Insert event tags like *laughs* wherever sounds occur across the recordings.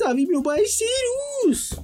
Salve, meu parceiros!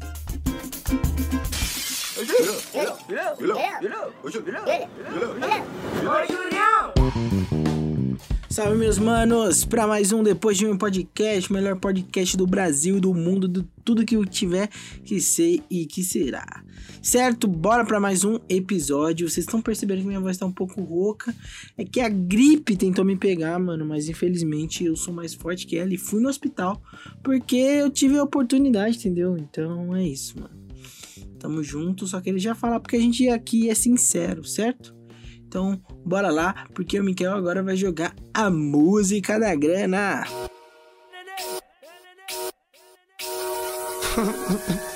Salve, meus manos, para mais um Depois de um Podcast, melhor podcast do Brasil do mundo, de tudo que eu tiver que ser e que será. Certo? Bora para mais um episódio. Vocês estão percebendo que minha voz tá um pouco rouca. É que a gripe tentou me pegar, mano, mas infelizmente eu sou mais forte que ela e fui no hospital porque eu tive a oportunidade, entendeu? Então é isso, mano. Tamo junto, só que ele já fala porque a gente aqui é sincero, certo? Então, bora lá, porque o Miquel agora vai jogar a música da grana. *laughs*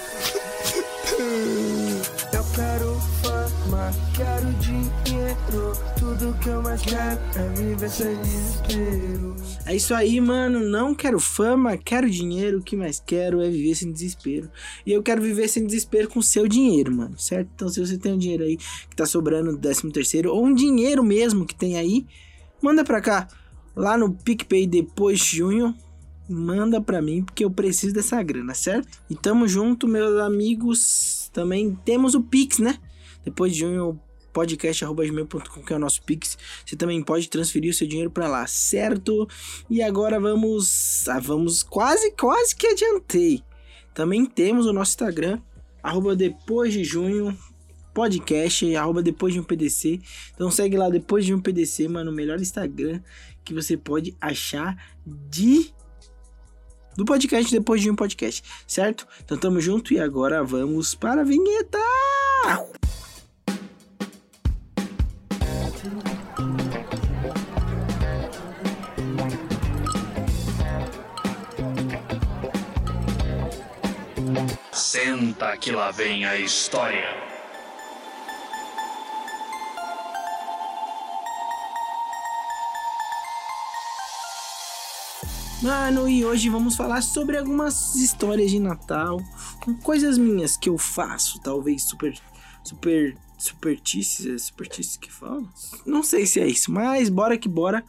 Tudo que eu mais quero é viver sem desespero. É isso aí, mano. Não quero fama, quero dinheiro. O que mais quero é viver sem desespero. E eu quero viver sem desespero com seu dinheiro, mano. Certo? Então, se você tem um dinheiro aí que tá sobrando do 13 terceiro, ou um dinheiro mesmo que tem aí, manda pra cá. Lá no PicPay depois de junho. Manda pra mim, porque eu preciso dessa grana, certo? E tamo junto, meus amigos. Também temos o Pix, né? Depois de junho, podcast.gmail.com, que é o nosso Pix. Você também pode transferir o seu dinheiro para lá, certo? E agora vamos. Ah, vamos quase, quase que adiantei. Também temos o nosso Instagram, arroba depois de junho, podcast, arroba depois de um PDC. Então segue lá depois de um PDC, mano, o melhor Instagram que você pode achar de do podcast depois de um podcast, certo? Então tamo junto e agora vamos para a vinheta. Senta que lá vem a história. Mano, e hoje vamos falar sobre algumas histórias de Natal, coisas minhas que eu faço, talvez super super supertícias, é supertícias que fala? Não sei se é isso, mas bora que bora.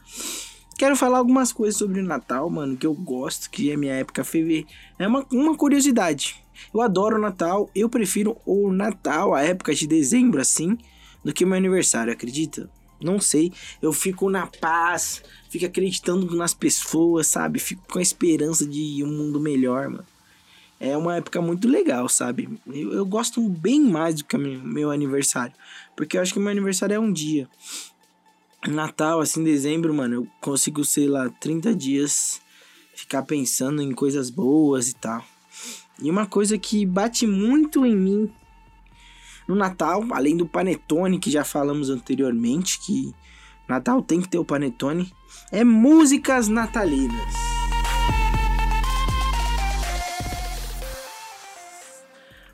Quero falar algumas coisas sobre o Natal, mano, que eu gosto, que é minha época fevereiro. É uma, uma curiosidade. Eu adoro o Natal, eu prefiro o Natal, a época de dezembro, assim, do que meu aniversário, acredita? Não sei, eu fico na paz, fico acreditando nas pessoas, sabe? Fico com a esperança de um mundo melhor, mano. É uma época muito legal, sabe? Eu, eu gosto bem mais do que meu aniversário. Porque eu acho que meu aniversário é um dia. Natal, assim, dezembro, mano, eu consigo, sei lá, 30 dias ficar pensando em coisas boas e tal. E uma coisa que bate muito em mim no Natal, além do panetone que já falamos anteriormente, que Natal tem que ter o panetone, é músicas natalinas.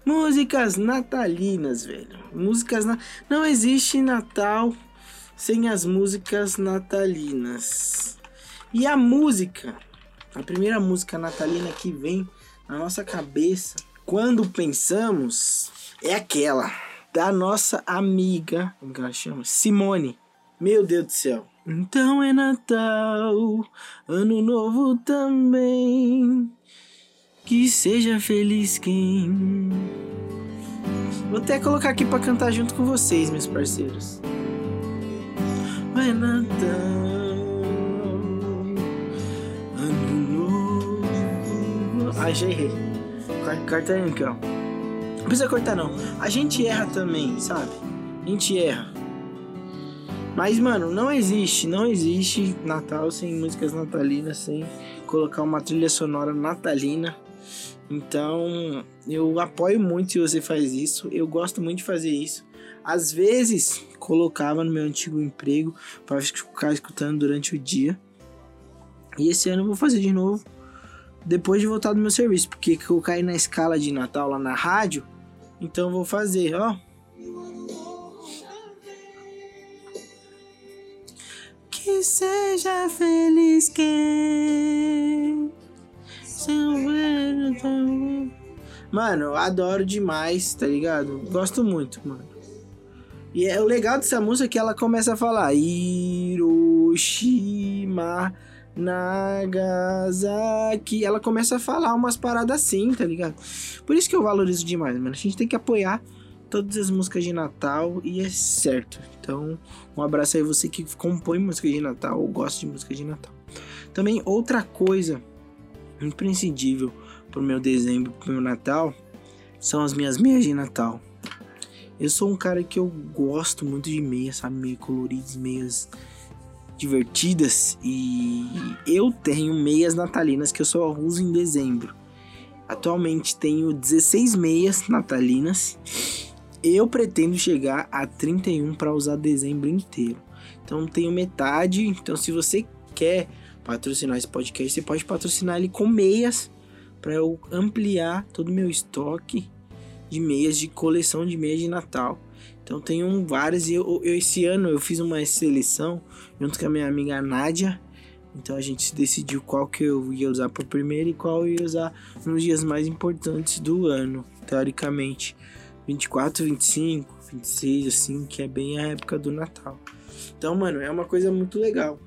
Músicas natalinas, velho. Músicas na... não existe Natal sem as músicas natalinas. E a música, a primeira música natalina que vem na nossa cabeça quando pensamos é aquela da nossa amiga, como que ela chama? Simone. Meu Deus do céu. Então é Natal, Ano Novo também. Que seja feliz quem. Vou até colocar aqui para cantar junto com vocês, meus parceiros. É Natal, Ai, já errei. Corta aí, Miguel. Não precisa cortar, não. A gente erra também, sabe? A gente erra. Mas, mano, não existe, não existe Natal sem músicas natalinas, sem colocar uma trilha sonora natalina. Então, eu apoio muito se você faz isso. Eu gosto muito de fazer isso. Às vezes, colocava no meu antigo emprego para ficar escutando durante o dia. E esse ano eu vou fazer de novo depois de voltar do meu serviço, porque eu caí na escala de Natal lá na rádio. Então vou fazer, ó. Que seja feliz quem Mano, eu adoro demais, tá ligado? Gosto muito, mano. E é o legal dessa música é que ela começa a falar Hiroshima, Nagasaki. Ela começa a falar umas paradas assim, tá ligado? Por isso que eu valorizo demais, mano. A gente tem que apoiar todas as músicas de Natal e é certo. Então, um abraço aí você que compõe música de Natal ou gosta de música de Natal. Também outra coisa imprescindível pro meu dezembro, pro meu Natal, são as minhas meias de Natal. Eu sou um cara que eu gosto muito de meias, sabe? Meio coloridas, meias divertidas. E eu tenho meias natalinas que eu só uso em dezembro. Atualmente tenho 16 meias natalinas. Eu pretendo chegar a 31 para usar dezembro inteiro. Então tenho metade. Então se você quer patrocinar esse podcast, você pode patrocinar ele com meias para eu ampliar todo o meu estoque de meias de coleção de meias de Natal. Então tenho várias e eu, eu, esse ano eu fiz uma seleção junto com a minha amiga Nádia. Então a gente decidiu qual que eu ia usar para primeiro e qual eu ia usar nos dias mais importantes do ano, teoricamente. 24, 25, 26, assim, que é bem a época do Natal. Então, mano, é uma coisa muito legal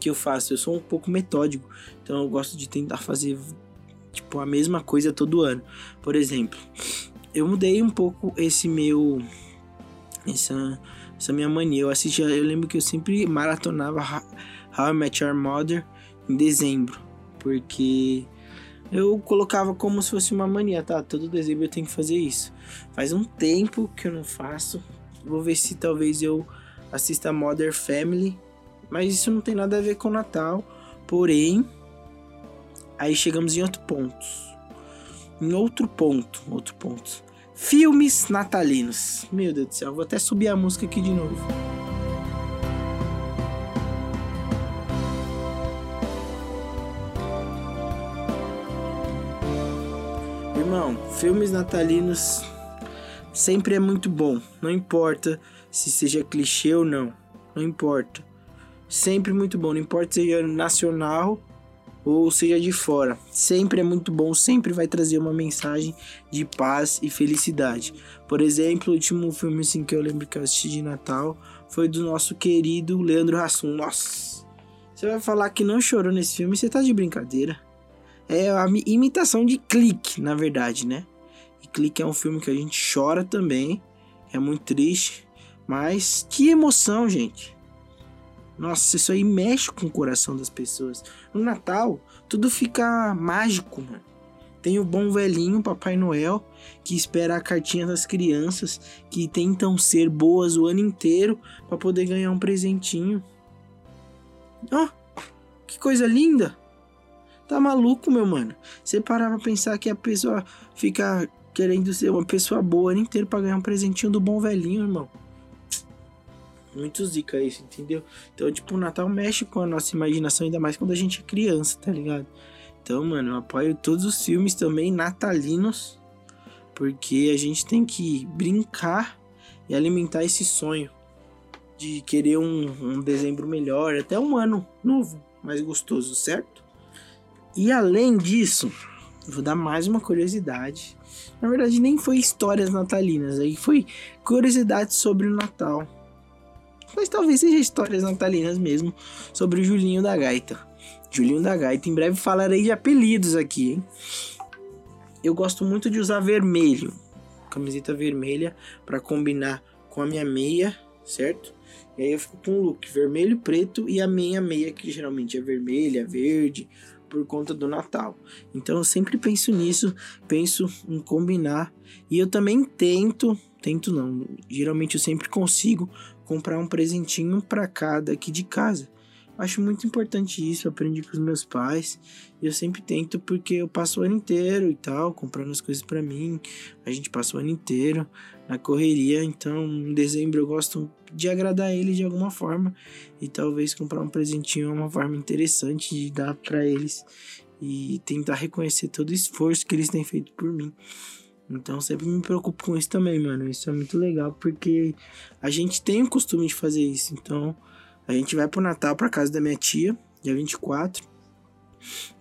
que eu faço. Eu sou um pouco metódico, então eu gosto de tentar fazer tipo a mesma coisa todo ano. Por exemplo, eu mudei um pouco esse meu essa essa minha mania. Eu assistia, eu lembro que eu sempre maratonava How I Met Your Mother em dezembro, porque eu colocava como se fosse uma mania, tá? Todo dezembro eu tenho que fazer isso. Faz um tempo que eu não faço. Vou ver se talvez eu assista Mother Family, mas isso não tem nada a ver com Natal. Porém, aí chegamos em outro ponto. Em outro ponto, outro ponto. Filmes natalinos. Meu Deus do céu, vou até subir a música aqui de novo. Irmão, filmes natalinos sempre é muito bom. Não importa se seja clichê ou não. Não importa. Sempre muito bom. Não importa se seja nacional ou seja de fora. Sempre é muito bom, sempre vai trazer uma mensagem de paz e felicidade. Por exemplo, o último filme assim, que eu lembro que eu assisti de Natal foi do nosso querido Leandro Hassum. Nossa, você vai falar que não chorou nesse filme, você tá de brincadeira. É a imitação de Clique, na verdade, né? E Clique é um filme que a gente chora também, é muito triste, mas que emoção, gente. Nossa, isso aí mexe com o coração das pessoas. No Natal, tudo fica mágico, mano. Tem o bom velhinho Papai Noel, que espera a cartinha das crianças, que tentam ser boas o ano inteiro para poder ganhar um presentinho. Ó, oh, que coisa linda! Tá maluco, meu mano? Você parar pra pensar que a pessoa fica querendo ser uma pessoa boa o ano inteiro pra ganhar um presentinho do bom velhinho, irmão muito zica isso, entendeu? Então, tipo, o Natal mexe com a nossa imaginação, ainda mais quando a gente é criança, tá ligado? Então, mano, eu apoio todos os filmes também natalinos, porque a gente tem que brincar e alimentar esse sonho de querer um, um dezembro melhor, até um ano novo, mais gostoso, certo? E além disso, vou dar mais uma curiosidade. Na verdade, nem foi histórias natalinas, aí foi curiosidade sobre o Natal mas talvez seja histórias natalinas mesmo sobre o Julinho da Gaita. Julinho da Gaita, em breve falarei de apelidos aqui, hein? Eu gosto muito de usar vermelho, camiseta vermelha, para combinar com a minha meia, certo? E aí eu fico com o look vermelho, preto e a minha meia, que geralmente é vermelha, verde, por conta do Natal. Então eu sempre penso nisso, penso em combinar. E eu também tento, tento não, geralmente eu sempre consigo comprar um presentinho para cada aqui de casa. Acho muito importante isso, aprendi com os meus pais. E eu sempre tento porque eu passo o ano inteiro e tal, comprando as coisas para mim. A gente passa o ano inteiro na correria, então em dezembro eu gosto de agradar eles de alguma forma e talvez comprar um presentinho é uma forma interessante de dar para eles e tentar reconhecer todo o esforço que eles têm feito por mim. Então sempre me preocupo com isso também, mano. Isso é muito legal porque a gente tem o costume de fazer isso. Então a gente vai pro Natal pra casa da minha tia, dia 24.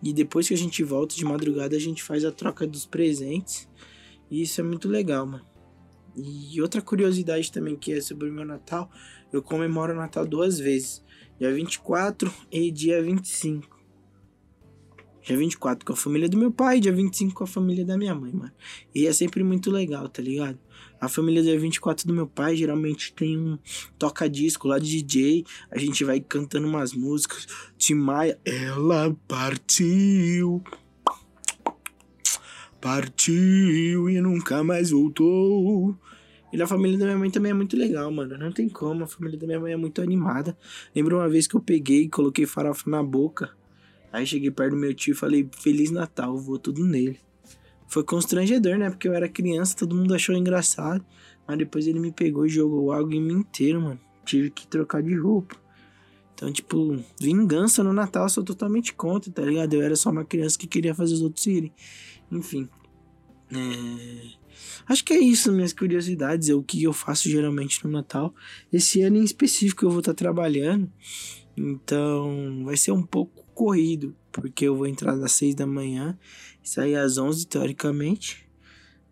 E depois que a gente volta de madrugada, a gente faz a troca dos presentes. E isso é muito legal, mano. E outra curiosidade também que é sobre o meu Natal, eu comemoro o Natal duas vezes. Dia 24 e dia 25. Dia 24 com a família do meu pai, dia 25 com a família da minha mãe, mano. E é sempre muito legal, tá ligado? A família dia 24 do meu pai geralmente tem um toca-disco lá de DJ. A gente vai cantando umas músicas. Tim Maia, ela partiu. Partiu e nunca mais voltou. E na família da minha mãe também é muito legal, mano. Não tem como, a família da minha mãe é muito animada. Lembro uma vez que eu peguei e coloquei farofa na boca. Aí cheguei perto do meu tio e falei, Feliz Natal, vou tudo nele. Foi constrangedor, né? Porque eu era criança, todo mundo achou engraçado. Mas depois ele me pegou e jogou água em mim inteiro, mano. Tive que trocar de roupa. Então, tipo, vingança no Natal eu sou totalmente contra, tá ligado? Eu era só uma criança que queria fazer os outros irem. Enfim. É... Acho que é isso, minhas curiosidades. É o que eu faço geralmente no Natal. Esse ano em específico eu vou estar trabalhando. Então vai ser um pouco corrido. Porque eu vou entrar às 6 da manhã e sair às 11, teoricamente.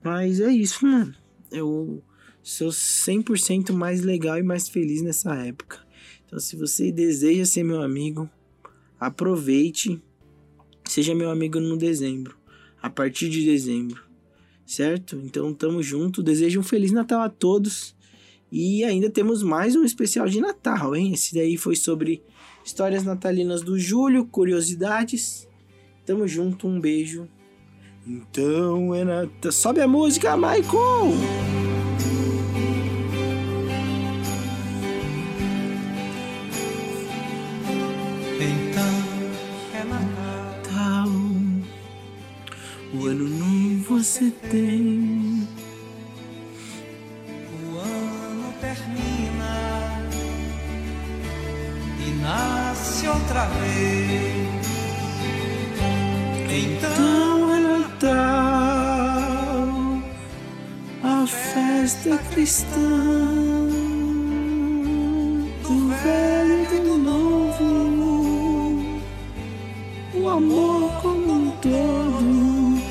Mas é isso, mano. Eu sou 100% mais legal e mais feliz nessa época. Então, se você deseja ser meu amigo, aproveite. Seja meu amigo no dezembro a partir de dezembro, certo? Então tamo junto, desejo um feliz Natal a todos e ainda temos mais um especial de Natal, hein? Esse daí foi sobre histórias natalinas do Júlio, curiosidades. Tamo junto, um beijo. Então é Natal. Sobe a música, Michael! você tem. Termina e nasce outra vez. Então é Natal, a festa cristã. Do velho e do novo, o amor como um todo.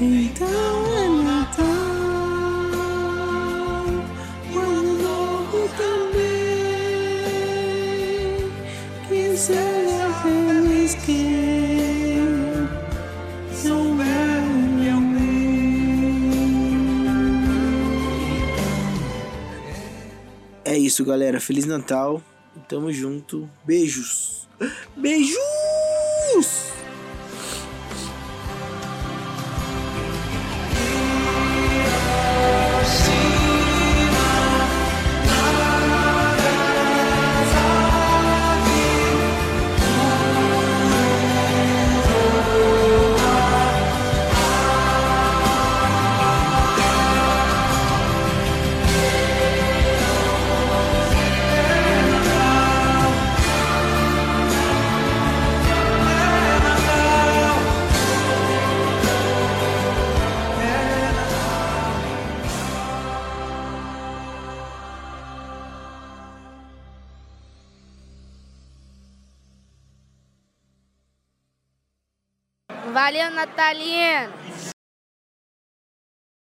Então é Que feliz meu É isso, galera. Feliz Natal. Tamo junto. Beijos. Beijos! Valeu, Natalino!